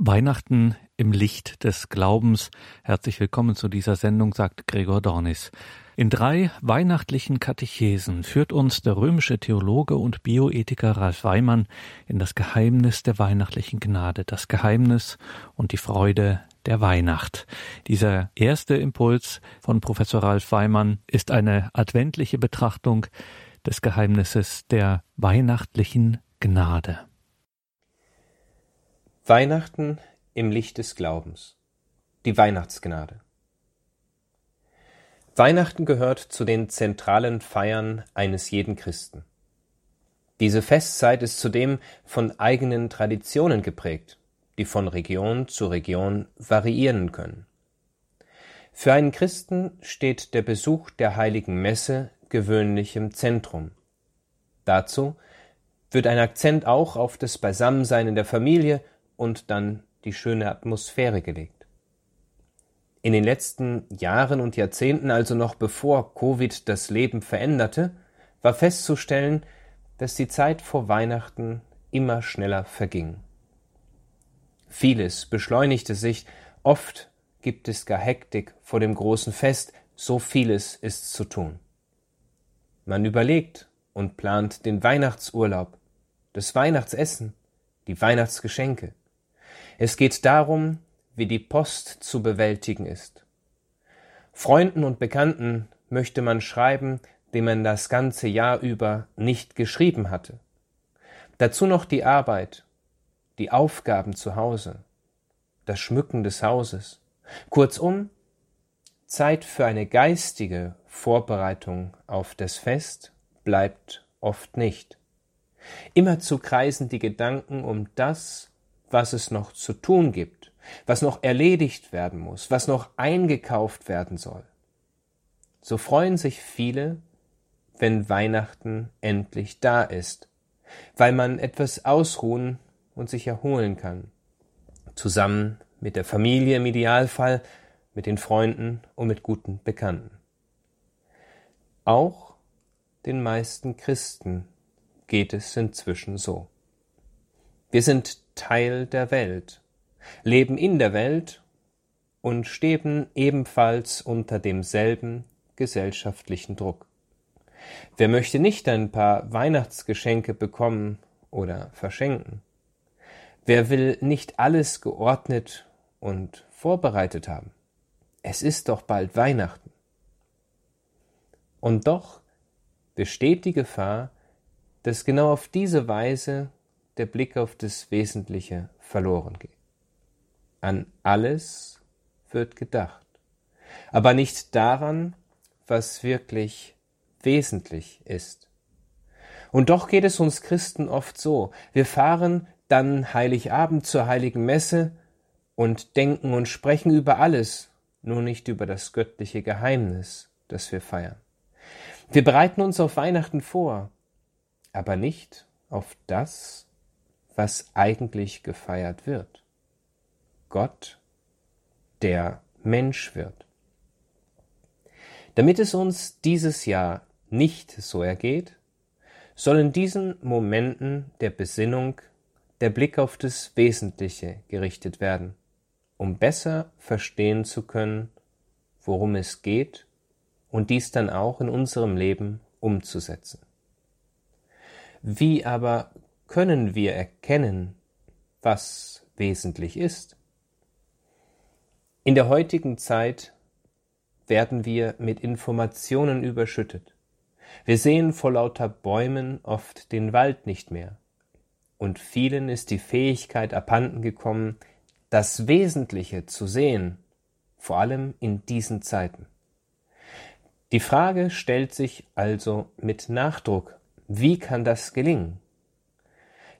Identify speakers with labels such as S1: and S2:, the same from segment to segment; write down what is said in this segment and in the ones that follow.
S1: Weihnachten im Licht des Glaubens. Herzlich willkommen zu dieser Sendung, sagt Gregor Dornis. In drei weihnachtlichen Katechesen führt uns der römische Theologe und Bioethiker Ralf Weimann in das Geheimnis der weihnachtlichen Gnade, das Geheimnis und die Freude der Weihnacht. Dieser erste Impuls von Professor Ralf Weimann ist eine adventliche Betrachtung des Geheimnisses der weihnachtlichen Gnade.
S2: Weihnachten im Licht des Glaubens. Die Weihnachtsgnade. Weihnachten gehört zu den zentralen Feiern eines jeden Christen. Diese Festzeit ist zudem von eigenen Traditionen geprägt, die von Region zu Region variieren können. Für einen Christen steht der Besuch der heiligen Messe gewöhnlich im Zentrum. Dazu wird ein Akzent auch auf das Beisammensein in der Familie und dann die schöne Atmosphäre gelegt. In den letzten Jahren und Jahrzehnten, also noch bevor Covid das Leben veränderte, war festzustellen, dass die Zeit vor Weihnachten immer schneller verging. Vieles beschleunigte sich, oft gibt es gar Hektik vor dem großen Fest, so vieles ist zu tun. Man überlegt und plant den Weihnachtsurlaub, das Weihnachtsessen, die Weihnachtsgeschenke. Es geht darum, wie die Post zu bewältigen ist. Freunden und Bekannten möchte man schreiben, dem man das ganze Jahr über nicht geschrieben hatte. Dazu noch die Arbeit, die Aufgaben zu Hause, das Schmücken des Hauses. Kurzum, Zeit für eine geistige Vorbereitung auf das Fest bleibt oft nicht. Immerzu kreisen die Gedanken um das, was es noch zu tun gibt, was noch erledigt werden muss, was noch eingekauft werden soll. So freuen sich viele, wenn Weihnachten endlich da ist, weil man etwas ausruhen und sich erholen kann, zusammen mit der Familie im Idealfall, mit den Freunden und mit guten Bekannten. Auch den meisten Christen geht es inzwischen so. Wir sind Teil der Welt, leben in der Welt und stehen ebenfalls unter demselben gesellschaftlichen Druck. Wer möchte nicht ein paar Weihnachtsgeschenke bekommen oder verschenken? Wer will nicht alles geordnet und vorbereitet haben? Es ist doch bald Weihnachten. Und doch besteht die Gefahr, dass genau auf diese Weise der Blick auf das Wesentliche verloren geht. An alles wird gedacht, aber nicht daran, was wirklich wesentlich ist. Und doch geht es uns Christen oft so. Wir fahren dann Heiligabend zur heiligen Messe und denken und sprechen über alles, nur nicht über das göttliche Geheimnis, das wir feiern. Wir bereiten uns auf Weihnachten vor, aber nicht auf das, was eigentlich gefeiert wird. Gott, der Mensch wird. Damit es uns dieses Jahr nicht so ergeht, soll in diesen Momenten der Besinnung der Blick auf das Wesentliche gerichtet werden, um besser verstehen zu können, worum es geht und dies dann auch in unserem Leben umzusetzen. Wie aber können wir erkennen, was wesentlich ist. In der heutigen Zeit werden wir mit Informationen überschüttet. Wir sehen vor lauter Bäumen oft den Wald nicht mehr. Und vielen ist die Fähigkeit abhanden gekommen, das Wesentliche zu sehen, vor allem in diesen Zeiten. Die Frage stellt sich also mit Nachdruck, wie kann das gelingen?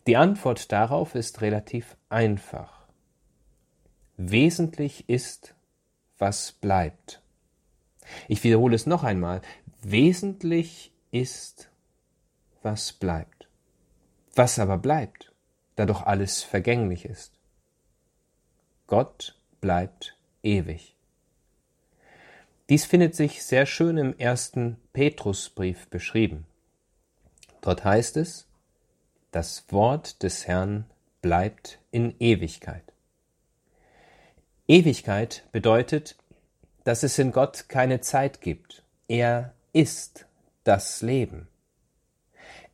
S2: Die Antwort darauf ist relativ einfach. Wesentlich ist, was bleibt. Ich wiederhole es noch einmal. Wesentlich ist, was bleibt. Was aber bleibt, da doch alles vergänglich ist. Gott bleibt ewig. Dies findet sich sehr schön im ersten Petrusbrief beschrieben. Dort heißt es, das Wort des Herrn bleibt in Ewigkeit. Ewigkeit bedeutet, dass es in Gott keine Zeit gibt. Er ist das Leben.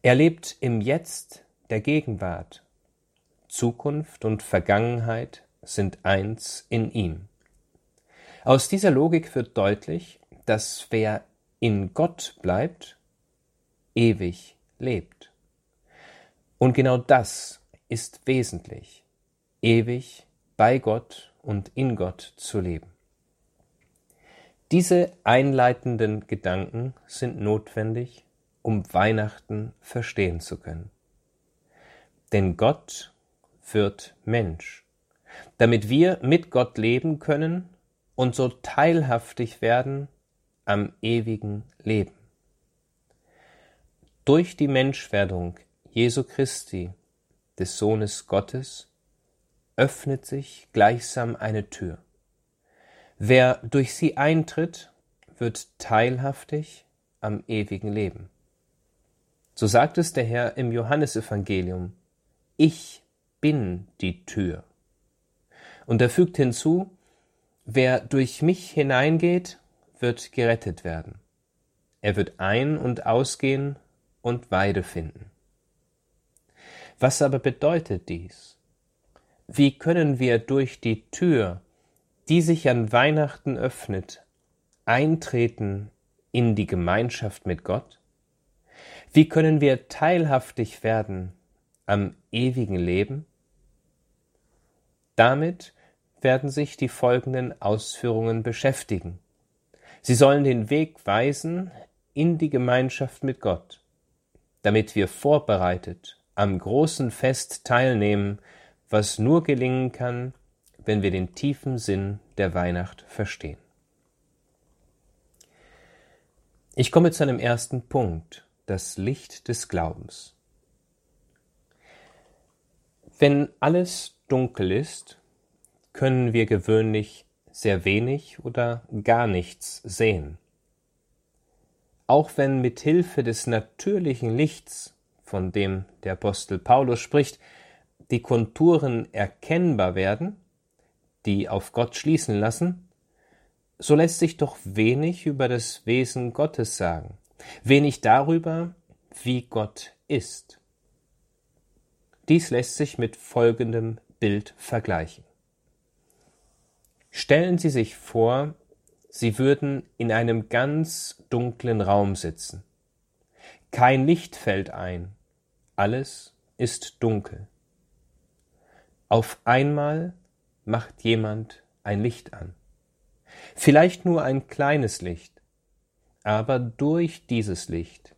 S2: Er lebt im Jetzt der Gegenwart. Zukunft und Vergangenheit sind eins in ihm. Aus dieser Logik wird deutlich, dass wer in Gott bleibt, ewig lebt. Und genau das ist wesentlich, ewig bei Gott und in Gott zu leben. Diese einleitenden Gedanken sind notwendig, um Weihnachten verstehen zu können. Denn Gott wird Mensch, damit wir mit Gott leben können und so teilhaftig werden am ewigen Leben. Durch die Menschwerdung Jesu Christi, des Sohnes Gottes, öffnet sich gleichsam eine Tür. Wer durch sie eintritt, wird teilhaftig am ewigen Leben. So sagt es der Herr im Johannesevangelium, ich bin die Tür. Und er fügt hinzu, Wer durch mich hineingeht, wird gerettet werden. Er wird ein- und ausgehen und Weide finden. Was aber bedeutet dies? Wie können wir durch die Tür, die sich an Weihnachten öffnet, eintreten in die Gemeinschaft mit Gott? Wie können wir teilhaftig werden am ewigen Leben? Damit werden sich die folgenden Ausführungen beschäftigen. Sie sollen den Weg weisen in die Gemeinschaft mit Gott, damit wir vorbereitet am großen Fest teilnehmen, was nur gelingen kann, wenn wir den tiefen Sinn der Weihnacht verstehen. Ich komme zu einem ersten Punkt, das Licht des Glaubens. Wenn alles dunkel ist, können wir gewöhnlich sehr wenig oder gar nichts sehen. Auch wenn mit Hilfe des natürlichen Lichts, von dem der Apostel Paulus spricht, die Konturen erkennbar werden, die auf Gott schließen lassen, so lässt sich doch wenig über das Wesen Gottes sagen, wenig darüber, wie Gott ist. Dies lässt sich mit folgendem Bild vergleichen. Stellen Sie sich vor, Sie würden in einem ganz dunklen Raum sitzen. Kein Licht fällt ein, alles ist dunkel. Auf einmal macht jemand ein Licht an. Vielleicht nur ein kleines Licht, aber durch dieses Licht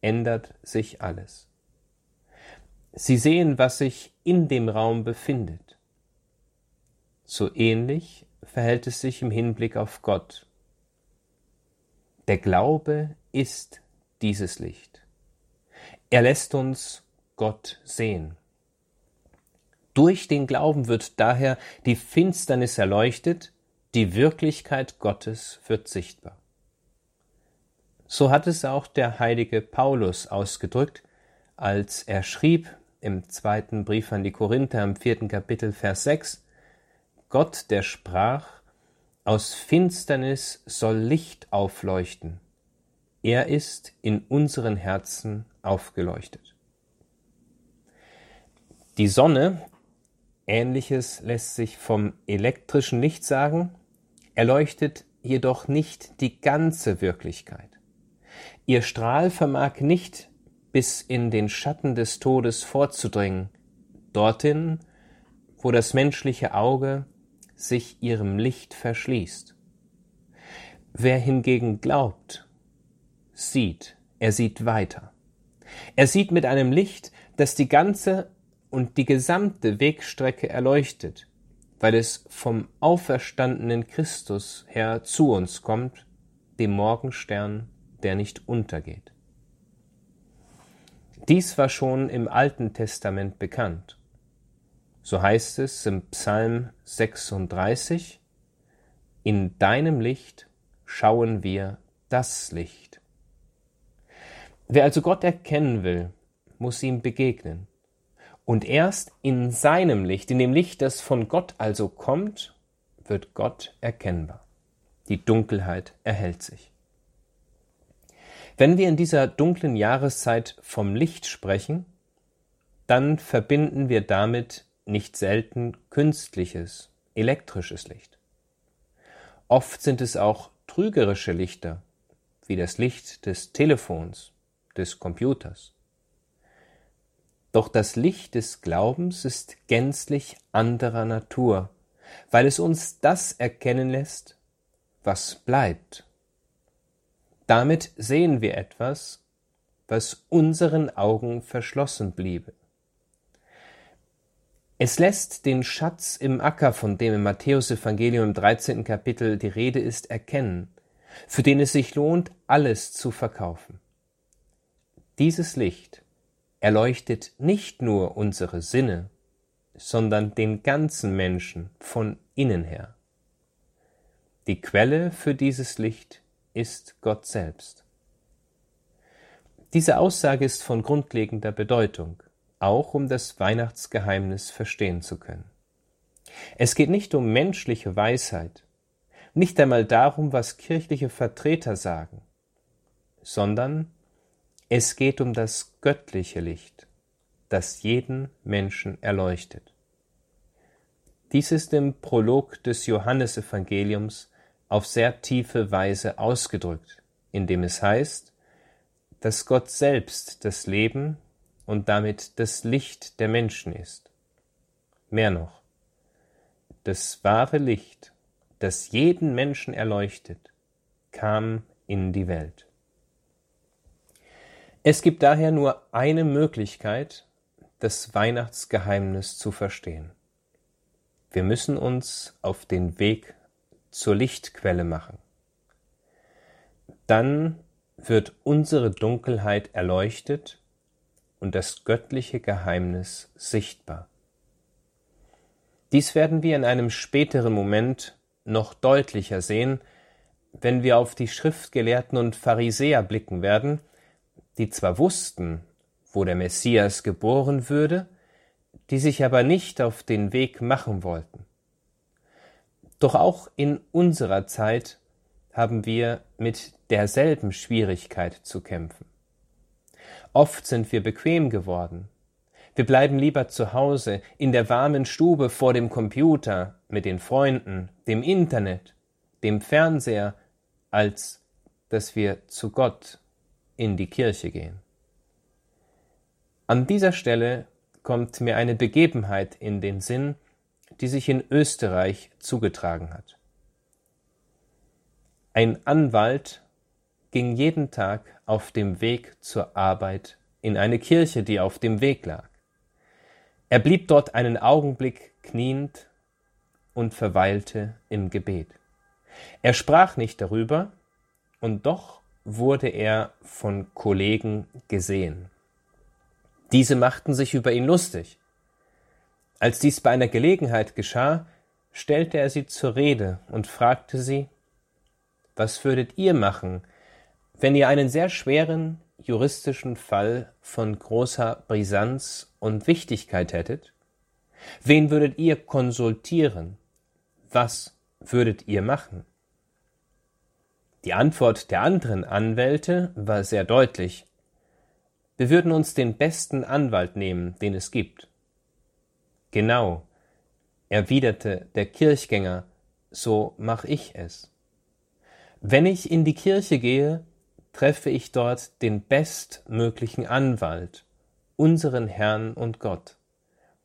S2: ändert sich alles. Sie sehen, was sich in dem Raum befindet. So ähnlich verhält es sich im Hinblick auf Gott. Der Glaube ist dieses Licht. Er lässt uns Gott sehen. Durch den Glauben wird daher die Finsternis erleuchtet, die Wirklichkeit Gottes wird sichtbar. So hat es auch der heilige Paulus ausgedrückt, als er schrieb im zweiten Brief an die Korinther im vierten Kapitel Vers 6, Gott, der sprach, aus Finsternis soll Licht aufleuchten. Er ist in unseren Herzen aufgeleuchtet. Die Sonne, ähnliches lässt sich vom elektrischen Licht sagen, erleuchtet jedoch nicht die ganze Wirklichkeit. Ihr Strahl vermag nicht bis in den Schatten des Todes vorzudringen, dorthin, wo das menschliche Auge sich ihrem Licht verschließt. Wer hingegen glaubt, sieht, er sieht weiter. Er sieht mit einem Licht, das die ganze und die gesamte Wegstrecke erleuchtet, weil es vom auferstandenen Christus her zu uns kommt, dem Morgenstern, der nicht untergeht. Dies war schon im Alten Testament bekannt. So heißt es im Psalm 36, In deinem Licht schauen wir das Licht. Wer also Gott erkennen will, muss ihm begegnen. Und erst in seinem Licht, in dem Licht, das von Gott also kommt, wird Gott erkennbar. Die Dunkelheit erhält sich. Wenn wir in dieser dunklen Jahreszeit vom Licht sprechen, dann verbinden wir damit nicht selten künstliches, elektrisches Licht. Oft sind es auch trügerische Lichter, wie das Licht des Telefons, des Computers. Doch das Licht des Glaubens ist gänzlich anderer Natur, weil es uns das erkennen lässt, was bleibt. Damit sehen wir etwas, was unseren Augen verschlossen bliebe. Es lässt den Schatz im Acker, von dem im Matthäusevangelium im 13. Kapitel die Rede ist, erkennen, für den es sich lohnt, alles zu verkaufen. Dieses Licht erleuchtet nicht nur unsere Sinne, sondern den ganzen Menschen von innen her. Die Quelle für dieses Licht ist Gott selbst. Diese Aussage ist von grundlegender Bedeutung, auch um das Weihnachtsgeheimnis verstehen zu können. Es geht nicht um menschliche Weisheit, nicht einmal darum, was kirchliche Vertreter sagen, sondern es geht um das göttliche Licht, das jeden Menschen erleuchtet. Dies ist im Prolog des Johannesevangeliums auf sehr tiefe Weise ausgedrückt, indem es heißt, dass Gott selbst das Leben und damit das Licht der Menschen ist. Mehr noch, das wahre Licht, das jeden Menschen erleuchtet, kam in die Welt. Es gibt daher nur eine Möglichkeit, das Weihnachtsgeheimnis zu verstehen. Wir müssen uns auf den Weg zur Lichtquelle machen. Dann wird unsere Dunkelheit erleuchtet und das göttliche Geheimnis sichtbar. Dies werden wir in einem späteren Moment noch deutlicher sehen, wenn wir auf die Schriftgelehrten und Pharisäer blicken werden, die zwar wussten, wo der Messias geboren würde, die sich aber nicht auf den Weg machen wollten. Doch auch in unserer Zeit haben wir mit derselben Schwierigkeit zu kämpfen. Oft sind wir bequem geworden. Wir bleiben lieber zu Hause, in der warmen Stube vor dem Computer, mit den Freunden, dem Internet, dem Fernseher, als dass wir zu Gott in die Kirche gehen. An dieser Stelle kommt mir eine Begebenheit in den Sinn, die sich in Österreich zugetragen hat. Ein Anwalt ging jeden Tag auf dem Weg zur Arbeit in eine Kirche, die auf dem Weg lag. Er blieb dort einen Augenblick kniend und verweilte im Gebet. Er sprach nicht darüber, und doch wurde er von Kollegen gesehen. Diese machten sich über ihn lustig. Als dies bei einer Gelegenheit geschah, stellte er sie zur Rede und fragte sie, was würdet ihr machen, wenn ihr einen sehr schweren juristischen Fall von großer Brisanz und Wichtigkeit hättet? Wen würdet ihr konsultieren? Was würdet ihr machen? Die Antwort der anderen Anwälte war sehr deutlich. Wir würden uns den besten Anwalt nehmen, den es gibt. Genau, erwiderte der Kirchgänger, so mach ich es. Wenn ich in die Kirche gehe, treffe ich dort den bestmöglichen Anwalt, unseren Herrn und Gott,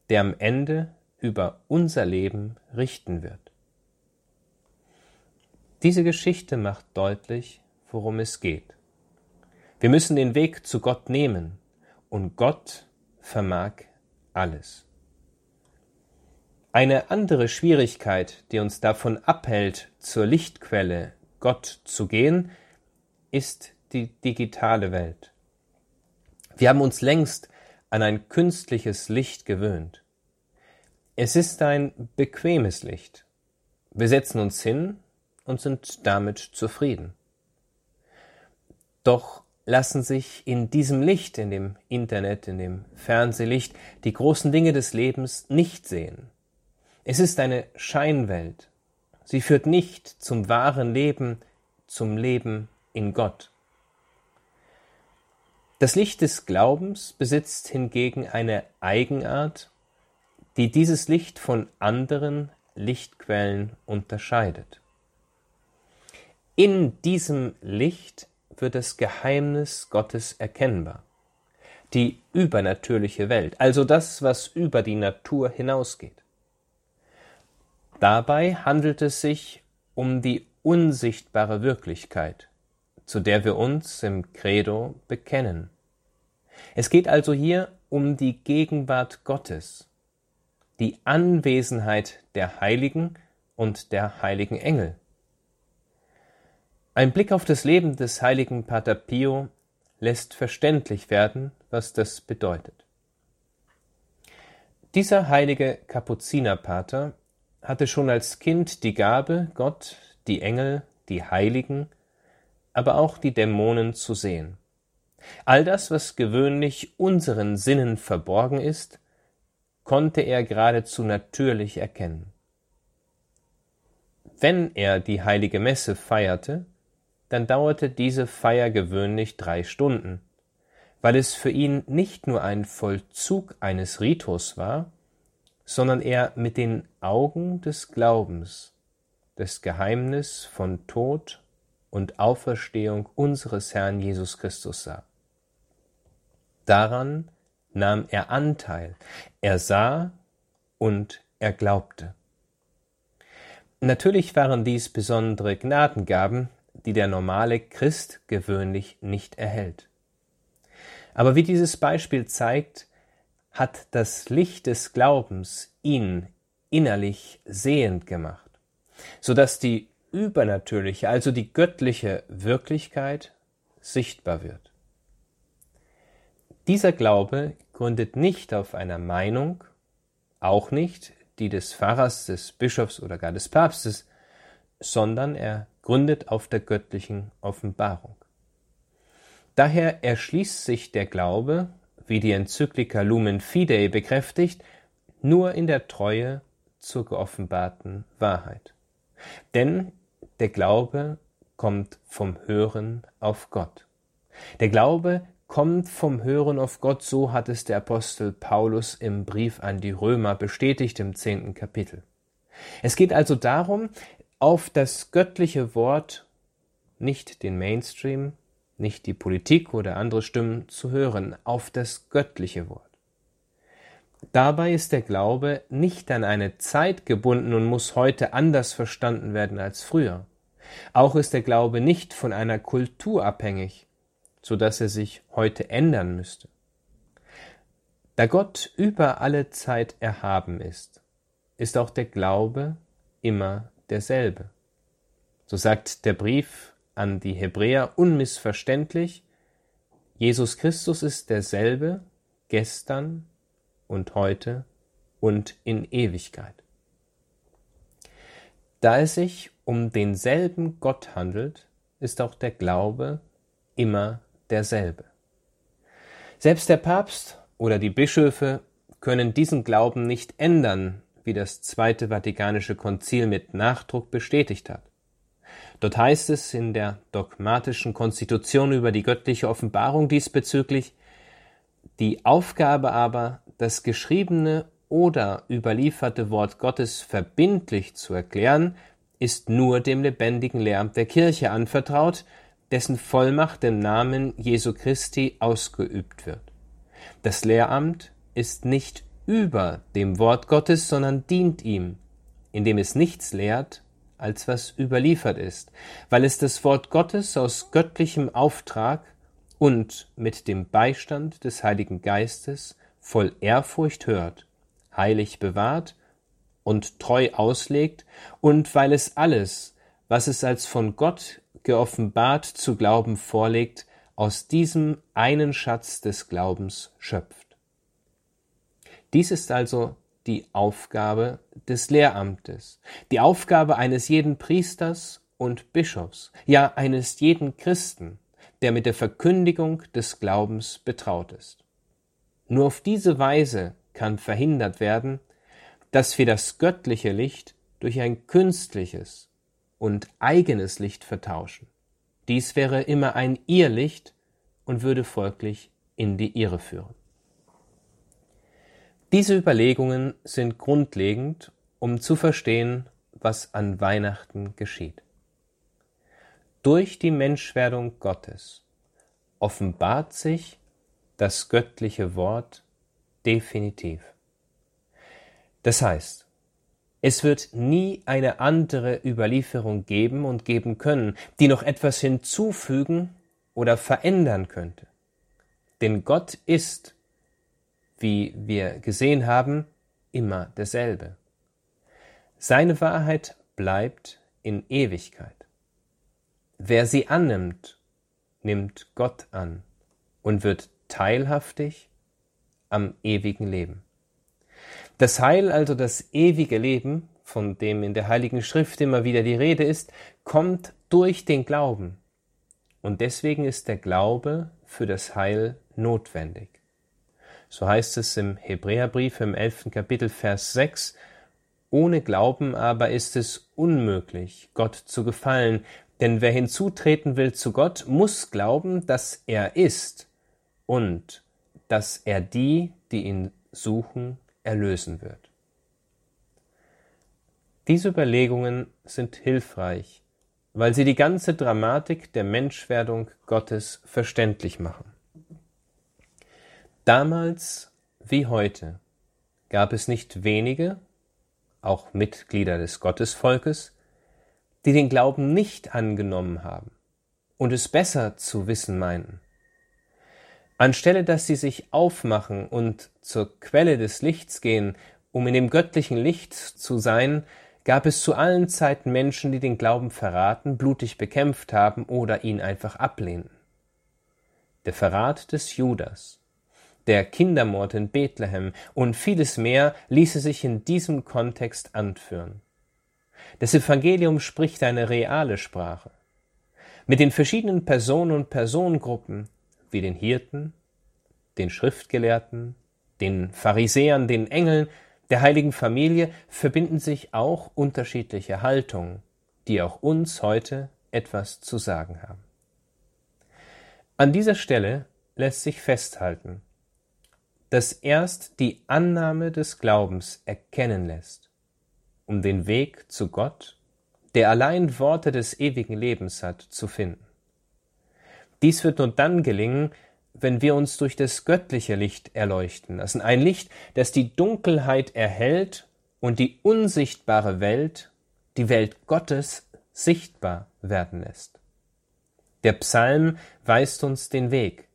S2: der am Ende über unser Leben richten wird. Diese Geschichte macht deutlich, worum es geht. Wir müssen den Weg zu Gott nehmen und Gott vermag alles. Eine andere Schwierigkeit, die uns davon abhält, zur Lichtquelle Gott zu gehen, ist die digitale Welt. Wir haben uns längst an ein künstliches Licht gewöhnt. Es ist ein bequemes Licht. Wir setzen uns hin und sind damit zufrieden. Doch lassen sich in diesem Licht, in dem Internet, in dem Fernsehlicht, die großen Dinge des Lebens nicht sehen. Es ist eine Scheinwelt, Sie führt nicht zum wahren Leben, zum Leben in Gott. Das Licht des Glaubens besitzt hingegen eine Eigenart, die dieses Licht von anderen Lichtquellen unterscheidet. In diesem Licht wird das Geheimnis Gottes erkennbar, die übernatürliche Welt, also das, was über die Natur hinausgeht. Dabei handelt es sich um die unsichtbare Wirklichkeit, zu der wir uns im Credo bekennen. Es geht also hier um die Gegenwart Gottes, die Anwesenheit der Heiligen und der heiligen Engel. Ein Blick auf das Leben des heiligen Pater Pio lässt verständlich werden, was das bedeutet. Dieser heilige Kapuzinerpater hatte schon als Kind die Gabe, Gott, die Engel, die Heiligen, aber auch die Dämonen zu sehen. All das, was gewöhnlich unseren Sinnen verborgen ist, konnte er geradezu natürlich erkennen. Wenn er die heilige Messe feierte, dann dauerte diese Feier gewöhnlich drei Stunden, weil es für ihn nicht nur ein Vollzug eines Ritus war, sondern er mit den Augen des Glaubens das Geheimnis von Tod und Auferstehung unseres Herrn Jesus Christus sah. Daran nahm er Anteil, er sah und er glaubte. Natürlich waren dies besondere Gnadengaben, die der normale Christ gewöhnlich nicht erhält. Aber wie dieses Beispiel zeigt, hat das Licht des Glaubens ihn innerlich sehend gemacht, so dass die übernatürliche, also die göttliche Wirklichkeit sichtbar wird. Dieser Glaube gründet nicht auf einer Meinung, auch nicht die des Pfarrers, des Bischofs oder gar des Papstes, sondern er gründet auf der göttlichen Offenbarung. Daher erschließt sich der Glaube wie die Enzyklika Lumen Fidei bekräftigt, nur in der Treue zur geoffenbarten Wahrheit. Denn der Glaube kommt vom Hören auf Gott. Der Glaube kommt vom Hören auf Gott, so hat es der Apostel Paulus im Brief an die Römer bestätigt im zehnten Kapitel. Es geht also darum, auf das göttliche Wort nicht den Mainstream, nicht die Politik oder andere Stimmen zu hören, auf das göttliche Wort. Dabei ist der Glaube nicht an eine Zeit gebunden und muss heute anders verstanden werden als früher. Auch ist der Glaube nicht von einer Kultur abhängig, so dass er sich heute ändern müsste. Da Gott über alle Zeit erhaben ist, ist auch der Glaube immer derselbe. So sagt der Brief an die Hebräer unmissverständlich, Jesus Christus ist derselbe gestern und heute und in Ewigkeit. Da es sich um denselben Gott handelt, ist auch der Glaube immer derselbe. Selbst der Papst oder die Bischöfe können diesen Glauben nicht ändern, wie das Zweite Vatikanische Konzil mit Nachdruck bestätigt hat. Dort heißt es in der dogmatischen Konstitution über die göttliche Offenbarung diesbezüglich, die Aufgabe aber, das geschriebene oder überlieferte Wort Gottes verbindlich zu erklären, ist nur dem lebendigen Lehramt der Kirche anvertraut, dessen Vollmacht im Namen Jesu Christi ausgeübt wird. Das Lehramt ist nicht über dem Wort Gottes, sondern dient ihm, indem es nichts lehrt, als was überliefert ist, weil es das Wort Gottes aus göttlichem Auftrag und mit dem Beistand des Heiligen Geistes voll Ehrfurcht hört, heilig bewahrt und treu auslegt, und weil es alles, was es als von Gott geoffenbart zu glauben vorlegt, aus diesem einen Schatz des Glaubens schöpft. Dies ist also die Aufgabe des Lehramtes, die Aufgabe eines jeden Priesters und Bischofs, ja eines jeden Christen, der mit der Verkündigung des Glaubens betraut ist. Nur auf diese Weise kann verhindert werden, dass wir das göttliche Licht durch ein künstliches und eigenes Licht vertauschen. Dies wäre immer ein Irrlicht und würde folglich in die Irre führen. Diese Überlegungen sind grundlegend, um zu verstehen, was an Weihnachten geschieht. Durch die Menschwerdung Gottes offenbart sich das göttliche Wort definitiv. Das heißt, es wird nie eine andere Überlieferung geben und geben können, die noch etwas hinzufügen oder verändern könnte. Denn Gott ist, wie wir gesehen haben, immer derselbe. Seine Wahrheit bleibt in Ewigkeit. Wer sie annimmt, nimmt Gott an und wird teilhaftig am ewigen Leben. Das Heil, also das ewige Leben, von dem in der Heiligen Schrift immer wieder die Rede ist, kommt durch den Glauben. Und deswegen ist der Glaube für das Heil notwendig. So heißt es im Hebräerbrief im elften Kapitel Vers 6, ohne Glauben aber ist es unmöglich, Gott zu gefallen, denn wer hinzutreten will zu Gott, muss glauben, dass er ist und dass er die, die ihn suchen, erlösen wird. Diese Überlegungen sind hilfreich, weil sie die ganze Dramatik der Menschwerdung Gottes verständlich machen. Damals wie heute gab es nicht wenige, auch Mitglieder des Gottesvolkes, die den Glauben nicht angenommen haben und es besser zu wissen meinten. Anstelle dass sie sich aufmachen und zur Quelle des Lichts gehen, um in dem göttlichen Licht zu sein, gab es zu allen Zeiten Menschen, die den Glauben verraten, blutig bekämpft haben oder ihn einfach ablehnten. Der Verrat des Judas, der Kindermord in Bethlehem und vieles mehr ließe sich in diesem Kontext anführen. Das Evangelium spricht eine reale Sprache. Mit den verschiedenen Personen und Personengruppen, wie den Hirten, den Schriftgelehrten, den Pharisäern, den Engeln, der heiligen Familie verbinden sich auch unterschiedliche Haltungen, die auch uns heute etwas zu sagen haben. An dieser Stelle lässt sich festhalten, dass erst die Annahme des Glaubens erkennen lässt, um den Weg zu Gott, der allein Worte des ewigen Lebens hat, zu finden. Dies wird nur dann gelingen, wenn wir uns durch das göttliche Licht erleuchten lassen, ein Licht, das die Dunkelheit erhellt und die unsichtbare Welt, die Welt Gottes, sichtbar werden lässt. Der Psalm weist uns den Weg,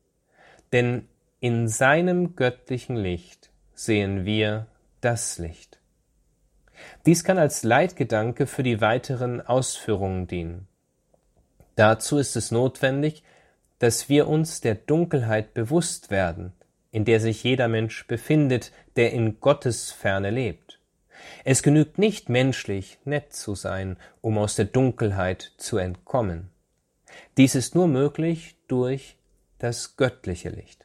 S2: denn in seinem göttlichen Licht sehen wir das Licht. Dies kann als Leitgedanke für die weiteren Ausführungen dienen. Dazu ist es notwendig, dass wir uns der Dunkelheit bewusst werden, in der sich jeder Mensch befindet, der in Gottes Ferne lebt. Es genügt nicht menschlich nett zu sein, um aus der Dunkelheit zu entkommen. Dies ist nur möglich durch das göttliche Licht.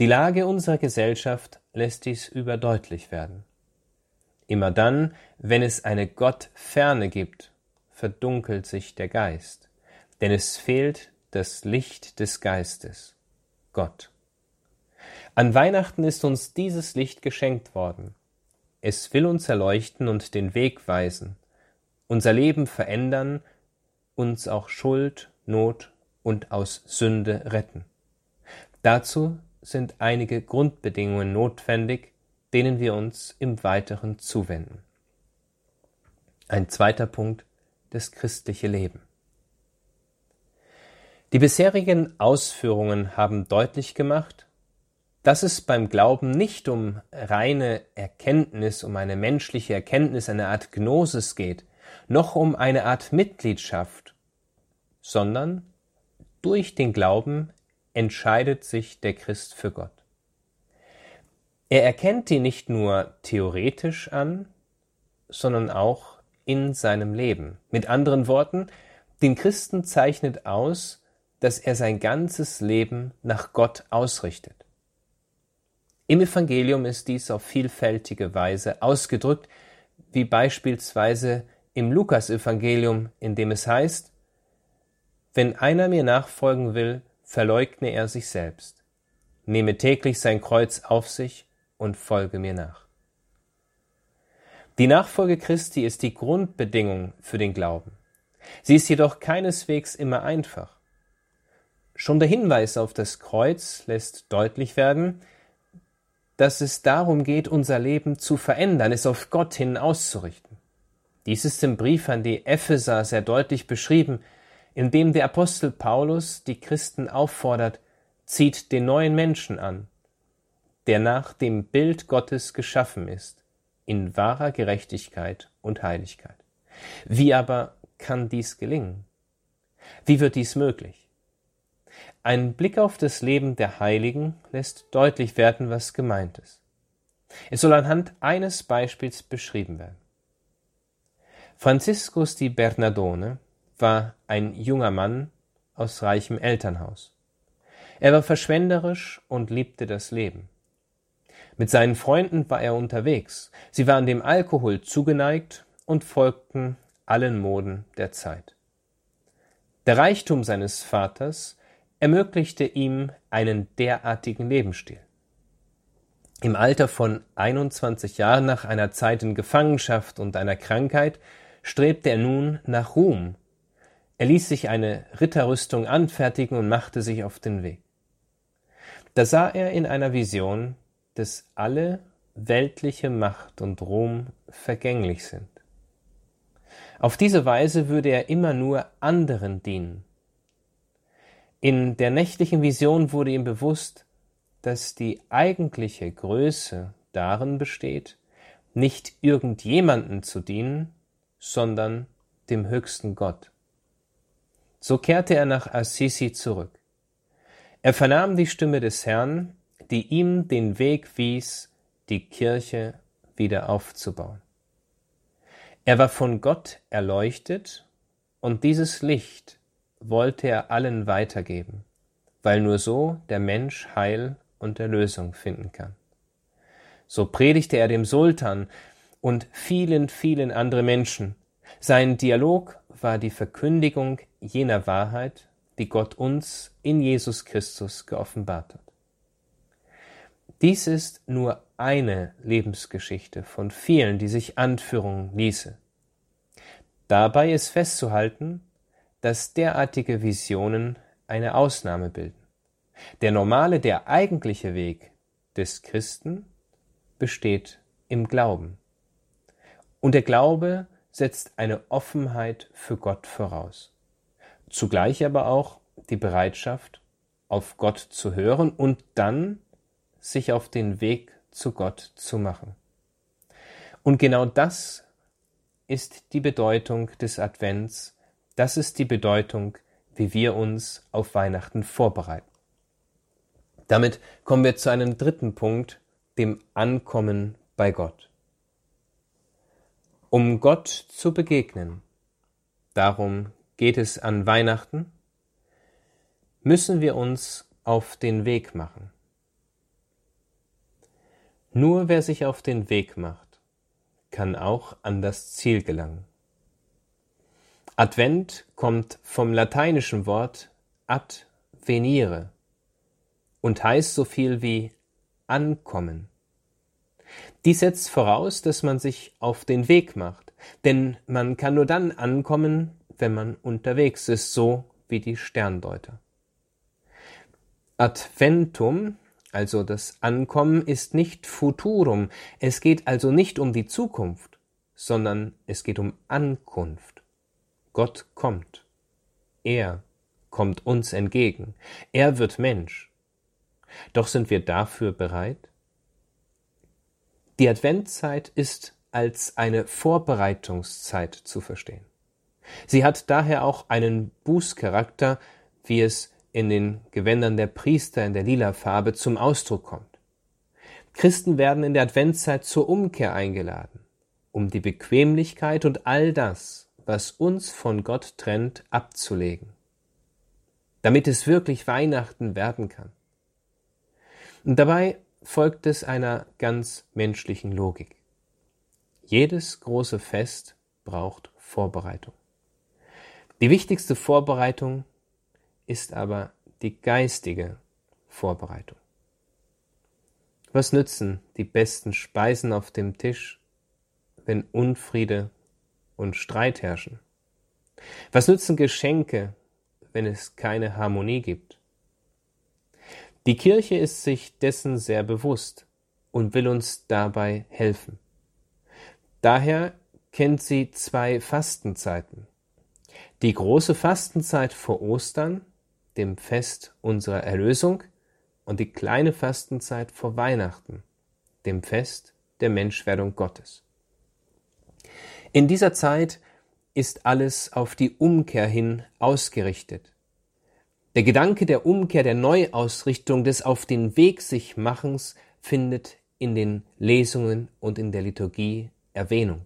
S2: Die Lage unserer Gesellschaft lässt dies überdeutlich werden. Immer dann, wenn es eine Gottferne gibt, verdunkelt sich der Geist, denn es fehlt das Licht des Geistes, Gott. An Weihnachten ist uns dieses Licht geschenkt worden. Es will uns erleuchten und den Weg weisen, unser Leben verändern, uns auch Schuld, Not und aus Sünde retten. Dazu sind einige Grundbedingungen notwendig, denen wir uns im Weiteren zuwenden. Ein zweiter Punkt, das christliche Leben. Die bisherigen Ausführungen haben deutlich gemacht, dass es beim Glauben nicht um reine Erkenntnis, um eine menschliche Erkenntnis, eine Art Gnosis geht, noch um eine Art Mitgliedschaft, sondern durch den Glauben entscheidet sich der Christ für Gott. Er erkennt die nicht nur theoretisch an, sondern auch in seinem Leben. Mit anderen Worten, den Christen zeichnet aus, dass er sein ganzes Leben nach Gott ausrichtet. Im Evangelium ist dies auf vielfältige Weise ausgedrückt, wie beispielsweise im Lukasevangelium, in dem es heißt, Wenn einer mir nachfolgen will, verleugne er sich selbst, nehme täglich sein Kreuz auf sich und folge mir nach. Die Nachfolge Christi ist die Grundbedingung für den Glauben. Sie ist jedoch keineswegs immer einfach. Schon der Hinweis auf das Kreuz lässt deutlich werden, dass es darum geht, unser Leben zu verändern, es auf Gott hin auszurichten. Dies ist im Brief an die Epheser sehr deutlich beschrieben, in dem der Apostel Paulus die Christen auffordert, zieht den neuen Menschen an, der nach dem Bild Gottes geschaffen ist, in wahrer Gerechtigkeit und Heiligkeit. Wie aber kann dies gelingen? Wie wird dies möglich? Ein Blick auf das Leben der Heiligen lässt deutlich werden, was gemeint ist. Es soll anhand eines Beispiels beschrieben werden. Franziskus di Bernardone war ein junger Mann aus reichem Elternhaus. Er war verschwenderisch und liebte das Leben. Mit seinen Freunden war er unterwegs. Sie waren dem Alkohol zugeneigt und folgten allen Moden der Zeit. Der Reichtum seines Vaters ermöglichte ihm einen derartigen Lebensstil. Im Alter von 21 Jahren nach einer Zeit in Gefangenschaft und einer Krankheit strebte er nun nach Ruhm. Er ließ sich eine Ritterrüstung anfertigen und machte sich auf den Weg. Da sah er in einer Vision dass alle weltliche Macht und Ruhm vergänglich sind. Auf diese Weise würde er immer nur anderen dienen. In der nächtlichen Vision wurde ihm bewusst, dass die eigentliche Größe darin besteht, nicht irgendjemanden zu dienen, sondern dem höchsten Gott. So kehrte er nach Assisi zurück. Er vernahm die Stimme des Herrn, die ihm den Weg wies, die Kirche wieder aufzubauen. Er war von Gott erleuchtet und dieses Licht wollte er allen weitergeben, weil nur so der Mensch Heil und Erlösung finden kann. So predigte er dem Sultan und vielen, vielen anderen Menschen. Sein Dialog war die Verkündigung jener Wahrheit, die Gott uns in Jesus Christus geoffenbart hat. Dies ist nur eine Lebensgeschichte von vielen, die sich anführen ließe. Dabei ist festzuhalten, dass derartige Visionen eine Ausnahme bilden. Der normale, der eigentliche Weg des Christen besteht im Glauben. Und der Glaube setzt eine Offenheit für Gott voraus. Zugleich aber auch die Bereitschaft, auf Gott zu hören und dann sich auf den Weg zu Gott zu machen. Und genau das ist die Bedeutung des Advents, das ist die Bedeutung, wie wir uns auf Weihnachten vorbereiten. Damit kommen wir zu einem dritten Punkt, dem Ankommen bei Gott. Um Gott zu begegnen, darum geht es an Weihnachten, müssen wir uns auf den Weg machen. Nur wer sich auf den Weg macht, kann auch an das Ziel gelangen. Advent kommt vom lateinischen Wort ad venire und heißt so viel wie ankommen. Dies setzt voraus, dass man sich auf den Weg macht, denn man kann nur dann ankommen, wenn man unterwegs ist, so wie die Sterndeuter. Adventum also das Ankommen ist nicht Futurum, es geht also nicht um die Zukunft, sondern es geht um Ankunft. Gott kommt. Er kommt uns entgegen. Er wird Mensch. Doch sind wir dafür bereit? Die Adventzeit ist als eine Vorbereitungszeit zu verstehen. Sie hat daher auch einen Bußcharakter, wie es in den Gewändern der Priester in der lila Farbe zum Ausdruck kommt. Christen werden in der Adventszeit zur Umkehr eingeladen, um die Bequemlichkeit und all das, was uns von Gott trennt, abzulegen, damit es wirklich Weihnachten werden kann. Und dabei folgt es einer ganz menschlichen Logik. Jedes große Fest braucht Vorbereitung. Die wichtigste Vorbereitung ist aber die geistige Vorbereitung. Was nützen die besten Speisen auf dem Tisch, wenn Unfriede und Streit herrschen? Was nützen Geschenke, wenn es keine Harmonie gibt? Die Kirche ist sich dessen sehr bewusst und will uns dabei helfen. Daher kennt sie zwei Fastenzeiten. Die große Fastenzeit vor Ostern, dem Fest unserer Erlösung, und die kleine Fastenzeit vor Weihnachten, dem Fest der Menschwerdung Gottes. In dieser Zeit ist alles auf die Umkehr hin ausgerichtet. Der Gedanke der Umkehr, der Neuausrichtung des auf den Weg sich Machens findet in den Lesungen und in der Liturgie Erwähnung.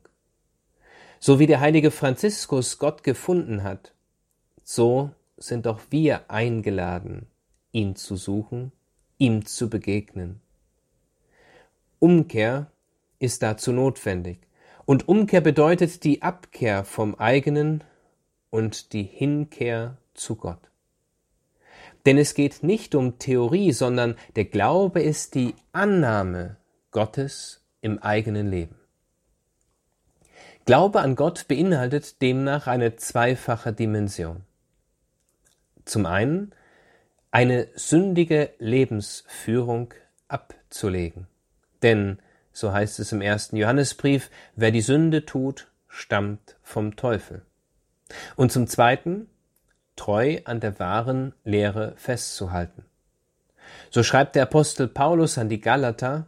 S2: So wie der heilige Franziskus Gott gefunden hat, so sind auch wir eingeladen, ihn zu suchen, ihm zu begegnen. Umkehr ist dazu notwendig, und Umkehr bedeutet die Abkehr vom eigenen und die Hinkehr zu Gott. Denn es geht nicht um Theorie, sondern der Glaube ist die Annahme Gottes im eigenen Leben. Glaube an Gott beinhaltet demnach eine zweifache Dimension. Zum einen eine sündige Lebensführung abzulegen. Denn, so heißt es im ersten Johannesbrief, wer die Sünde tut, stammt vom Teufel. Und zum zweiten treu an der wahren Lehre festzuhalten. So schreibt der Apostel Paulus an die Galater,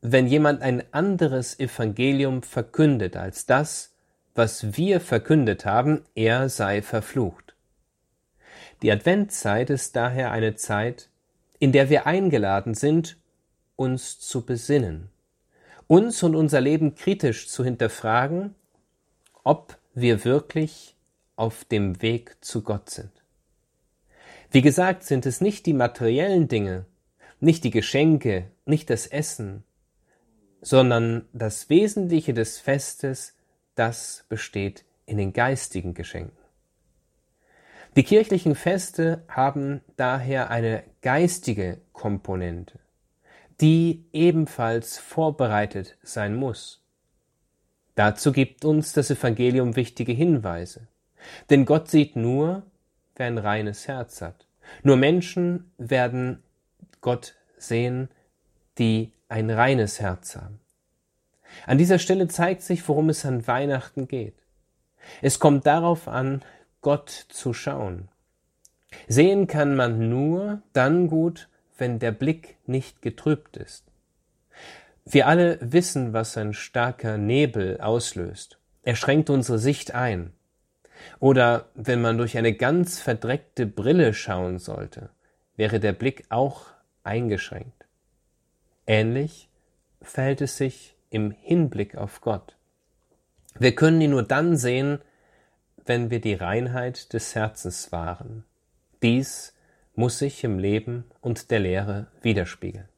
S2: wenn jemand ein anderes Evangelium verkündet als das, was wir verkündet haben, er sei verflucht. Die Adventzeit ist daher eine Zeit, in der wir eingeladen sind, uns zu besinnen, uns und unser Leben kritisch zu hinterfragen, ob wir wirklich auf dem Weg zu Gott sind. Wie gesagt, sind es nicht die materiellen Dinge, nicht die Geschenke, nicht das Essen, sondern das Wesentliche des Festes, das besteht in den geistigen Geschenken. Die kirchlichen Feste haben daher eine geistige Komponente, die ebenfalls vorbereitet sein muss. Dazu gibt uns das Evangelium wichtige Hinweise. Denn Gott sieht nur, wer ein reines Herz hat. Nur Menschen werden Gott sehen, die ein reines Herz haben. An dieser Stelle zeigt sich, worum es an Weihnachten geht. Es kommt darauf an, Gott zu schauen. Sehen kann man nur dann gut, wenn der Blick nicht getrübt ist. Wir alle wissen, was ein starker Nebel auslöst. Er schränkt unsere Sicht ein. Oder wenn man durch eine ganz verdreckte Brille schauen sollte, wäre der Blick auch eingeschränkt. Ähnlich verhält es sich im Hinblick auf Gott. Wir können ihn nur dann sehen, wenn wir die Reinheit des Herzens wahren. Dies muss sich im Leben und der Lehre widerspiegeln.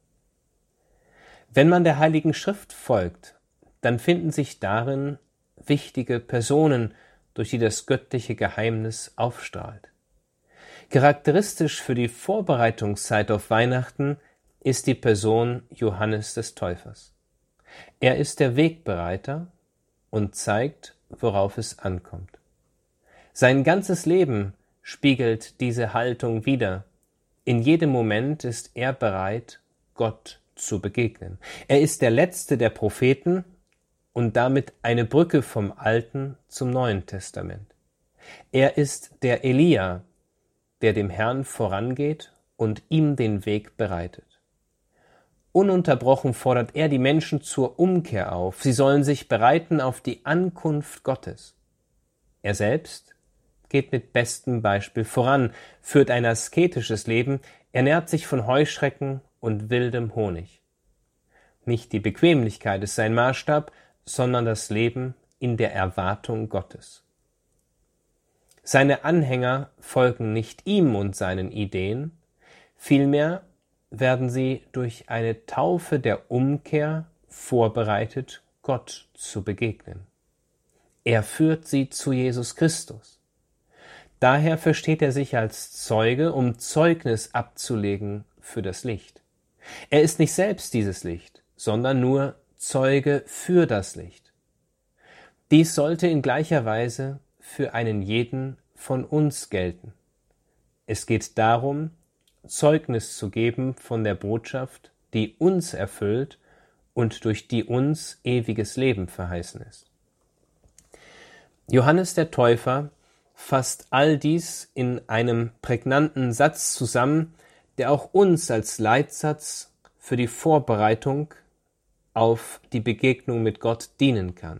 S2: Wenn man der Heiligen Schrift folgt, dann finden sich darin wichtige Personen, durch die das göttliche Geheimnis aufstrahlt. Charakteristisch für die Vorbereitungszeit auf Weihnachten ist die Person Johannes des Täufers. Er ist der Wegbereiter und zeigt, worauf es ankommt. Sein ganzes Leben spiegelt diese Haltung wider. In jedem Moment ist er bereit, Gott zu begegnen. Er ist der letzte der Propheten und damit eine Brücke vom Alten zum Neuen Testament. Er ist der Elia, der dem Herrn vorangeht und ihm den Weg bereitet. Ununterbrochen fordert er die Menschen zur Umkehr auf. Sie sollen sich bereiten auf die Ankunft Gottes. Er selbst geht mit bestem Beispiel voran, führt ein asketisches Leben, ernährt sich von Heuschrecken und wildem Honig. Nicht die Bequemlichkeit ist sein Maßstab, sondern das Leben in der Erwartung Gottes. Seine Anhänger folgen nicht ihm und seinen Ideen, vielmehr werden sie durch eine Taufe der Umkehr vorbereitet, Gott zu begegnen. Er führt sie zu Jesus Christus. Daher versteht er sich als Zeuge, um Zeugnis abzulegen für das Licht. Er ist nicht selbst dieses Licht, sondern nur Zeuge für das Licht. Dies sollte in gleicher Weise für einen jeden von uns gelten. Es geht darum, Zeugnis zu geben von der Botschaft, die uns erfüllt und durch die uns ewiges Leben verheißen ist. Johannes der Täufer fasst all dies in einem prägnanten Satz zusammen, der auch uns als Leitsatz für die Vorbereitung auf die Begegnung mit Gott dienen kann.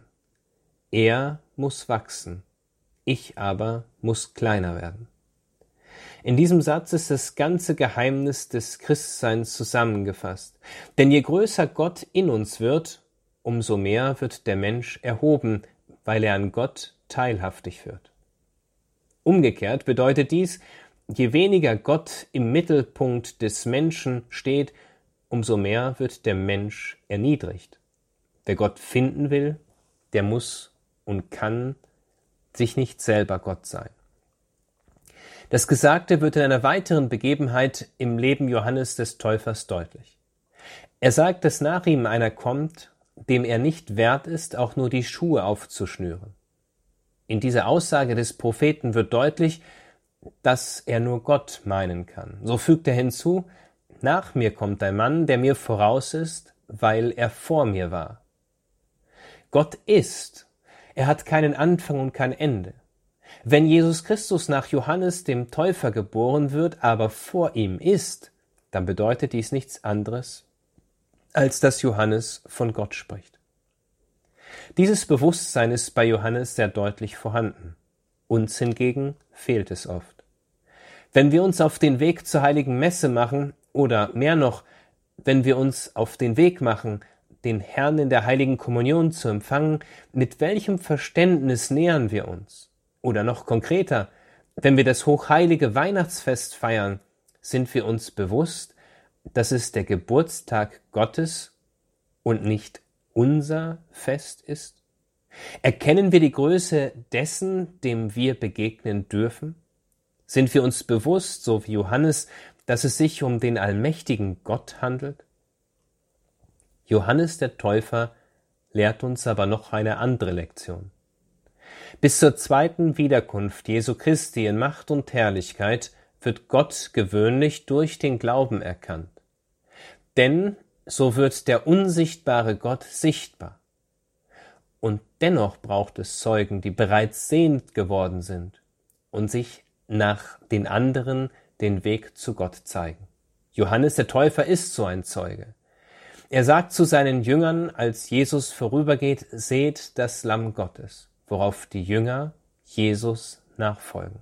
S2: Er muss wachsen, ich aber muss kleiner werden. In diesem Satz ist das ganze Geheimnis des Christseins zusammengefasst. Denn je größer Gott in uns wird, umso mehr wird der Mensch erhoben, weil er an Gott teilhaftig wird. Umgekehrt bedeutet dies, je weniger Gott im Mittelpunkt des Menschen steht, umso mehr wird der Mensch erniedrigt. Wer Gott finden will, der muss und kann sich nicht selber Gott sein. Das Gesagte wird in einer weiteren Begebenheit im Leben Johannes des Täufers deutlich. Er sagt, dass nach ihm einer kommt, dem er nicht wert ist, auch nur die Schuhe aufzuschnüren. In dieser Aussage des Propheten wird deutlich, dass er nur Gott meinen kann. So fügt er hinzu, nach mir kommt ein Mann, der mir voraus ist, weil er vor mir war. Gott ist, er hat keinen Anfang und kein Ende. Wenn Jesus Christus nach Johannes dem Täufer geboren wird, aber vor ihm ist, dann bedeutet dies nichts anderes, als dass Johannes von Gott spricht. Dieses Bewusstsein ist bei Johannes sehr deutlich vorhanden. Uns hingegen fehlt es oft. Wenn wir uns auf den Weg zur heiligen Messe machen, oder mehr noch, wenn wir uns auf den Weg machen, den Herrn in der heiligen Kommunion zu empfangen, mit welchem Verständnis nähern wir uns? Oder noch konkreter, wenn wir das hochheilige Weihnachtsfest feiern, sind wir uns bewusst, dass es der Geburtstag Gottes und nicht unser Fest ist? Erkennen wir die Größe dessen, dem wir begegnen dürfen? Sind wir uns bewusst, so wie Johannes, dass es sich um den allmächtigen Gott handelt? Johannes der Täufer lehrt uns aber noch eine andere Lektion. Bis zur zweiten Wiederkunft Jesu Christi in Macht und Herrlichkeit wird Gott gewöhnlich durch den Glauben erkannt. Denn so wird der unsichtbare Gott sichtbar. Und dennoch braucht es Zeugen, die bereits sehend geworden sind und sich nach den anderen den Weg zu Gott zeigen. Johannes der Täufer ist so ein Zeuge. Er sagt zu seinen Jüngern, als Jesus vorübergeht, seht das Lamm Gottes worauf die Jünger Jesus nachfolgen.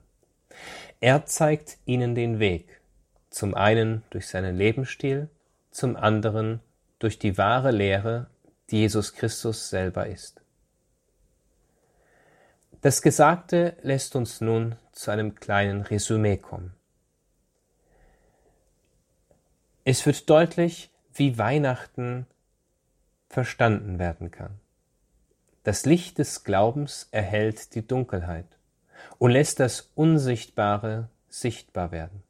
S2: Er zeigt ihnen den Weg, zum einen durch seinen Lebensstil, zum anderen durch die wahre Lehre, die Jesus Christus selber ist. Das Gesagte lässt uns nun zu einem kleinen Resümee kommen. Es wird deutlich, wie Weihnachten verstanden werden kann. Das Licht des Glaubens erhellt die Dunkelheit und lässt das Unsichtbare sichtbar werden.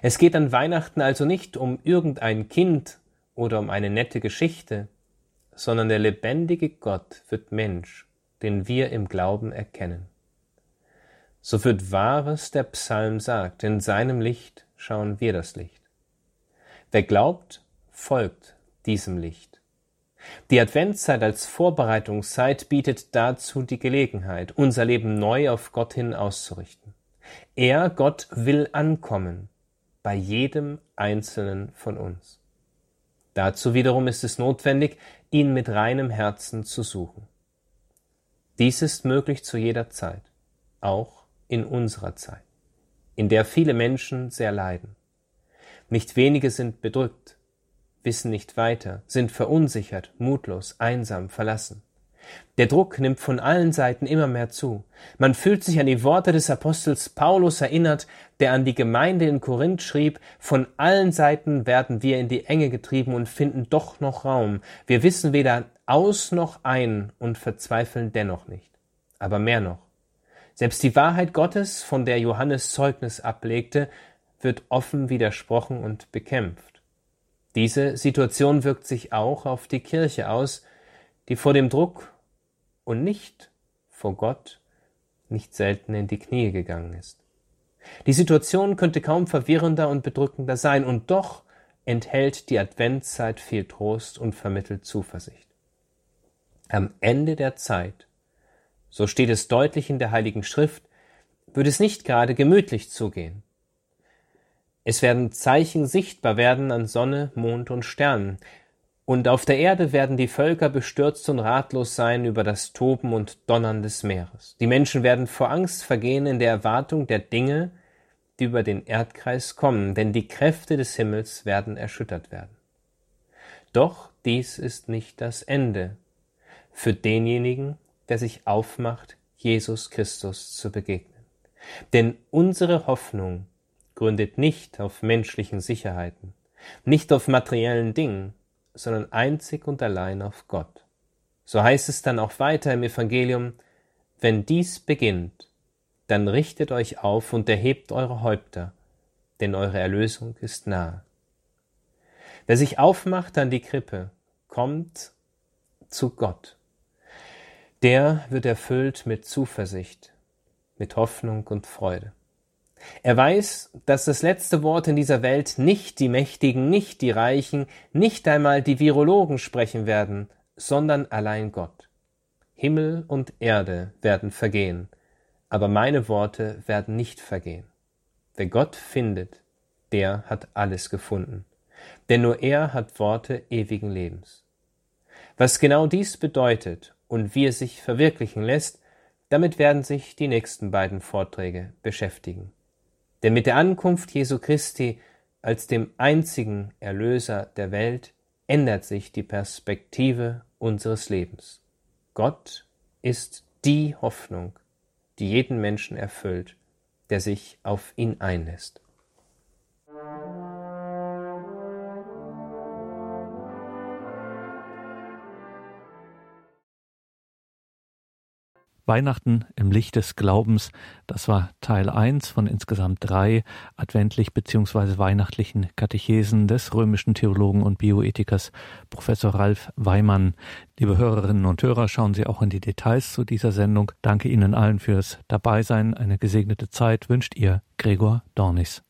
S2: Es geht an Weihnachten also nicht um irgendein Kind oder um eine nette Geschichte, sondern der lebendige Gott wird Mensch, den wir im Glauben erkennen. So wird wahr, was der Psalm sagt, in seinem Licht schauen wir das Licht. Wer glaubt, folgt diesem Licht. Die Adventszeit als Vorbereitungszeit bietet dazu die Gelegenheit, unser Leben neu auf Gott hin auszurichten. Er, Gott, will ankommen bei jedem Einzelnen von uns. Dazu wiederum ist es notwendig, ihn mit reinem Herzen zu suchen. Dies ist möglich zu jeder Zeit, auch in unserer Zeit, in der viele Menschen sehr leiden. Nicht wenige sind bedrückt, wissen nicht weiter, sind verunsichert, mutlos, einsam, verlassen. Der Druck nimmt von allen Seiten immer mehr zu. Man fühlt sich an die Worte des Apostels Paulus erinnert, der an die Gemeinde in Korinth schrieb, von allen Seiten werden wir in die Enge getrieben und finden doch noch Raum. Wir wissen weder aus noch ein und verzweifeln dennoch nicht. Aber mehr noch. Selbst die Wahrheit Gottes, von der Johannes Zeugnis ablegte, wird offen widersprochen und bekämpft. Diese Situation wirkt sich auch auf die Kirche aus, die vor dem Druck und nicht vor Gott nicht selten in die Knie gegangen ist. Die Situation könnte kaum verwirrender und bedrückender sein, und doch enthält die Adventszeit viel Trost und vermittelt Zuversicht. Am Ende der Zeit, so steht es deutlich in der Heiligen Schrift, wird es nicht gerade gemütlich zugehen. Es werden Zeichen sichtbar werden an Sonne, Mond und Sternen, und auf der Erde werden die Völker bestürzt und ratlos sein über das Toben und Donnern des Meeres. Die Menschen werden vor Angst vergehen in der Erwartung der Dinge, die über den Erdkreis kommen, denn die Kräfte des Himmels werden erschüttert werden. Doch dies ist nicht das Ende für denjenigen, der sich aufmacht, Jesus Christus zu begegnen. Denn unsere Hoffnung gründet nicht auf menschlichen Sicherheiten, nicht auf materiellen Dingen, sondern einzig und allein auf Gott. So heißt es dann auch weiter im Evangelium, wenn dies beginnt, dann richtet euch auf und erhebt eure Häupter, denn eure Erlösung ist nahe. Wer sich aufmacht an die Krippe, kommt zu Gott. Der wird erfüllt mit Zuversicht, mit Hoffnung und Freude. Er weiß, dass das letzte Wort in dieser Welt nicht die Mächtigen, nicht die Reichen, nicht einmal die Virologen sprechen werden, sondern allein Gott. Himmel und Erde werden vergehen, aber meine Worte werden nicht vergehen. Wer Gott findet, der hat alles gefunden, denn nur er hat Worte ewigen Lebens. Was genau dies bedeutet und wie es sich verwirklichen lässt, damit werden sich die nächsten beiden Vorträge beschäftigen. Denn mit der Ankunft Jesu Christi als dem einzigen Erlöser der Welt ändert sich die Perspektive unseres Lebens. Gott ist die Hoffnung, die jeden Menschen erfüllt, der sich auf ihn einlässt.
S1: Weihnachten im Licht des Glaubens, das war Teil 1 von insgesamt drei adventlich bzw. weihnachtlichen Katechesen des römischen Theologen und Bioethikers Professor Ralf Weimann. Liebe Hörerinnen und Hörer, schauen Sie auch in die Details zu dieser Sendung. Danke Ihnen allen fürs Dabeisein. Eine gesegnete Zeit wünscht Ihr Gregor Dornis.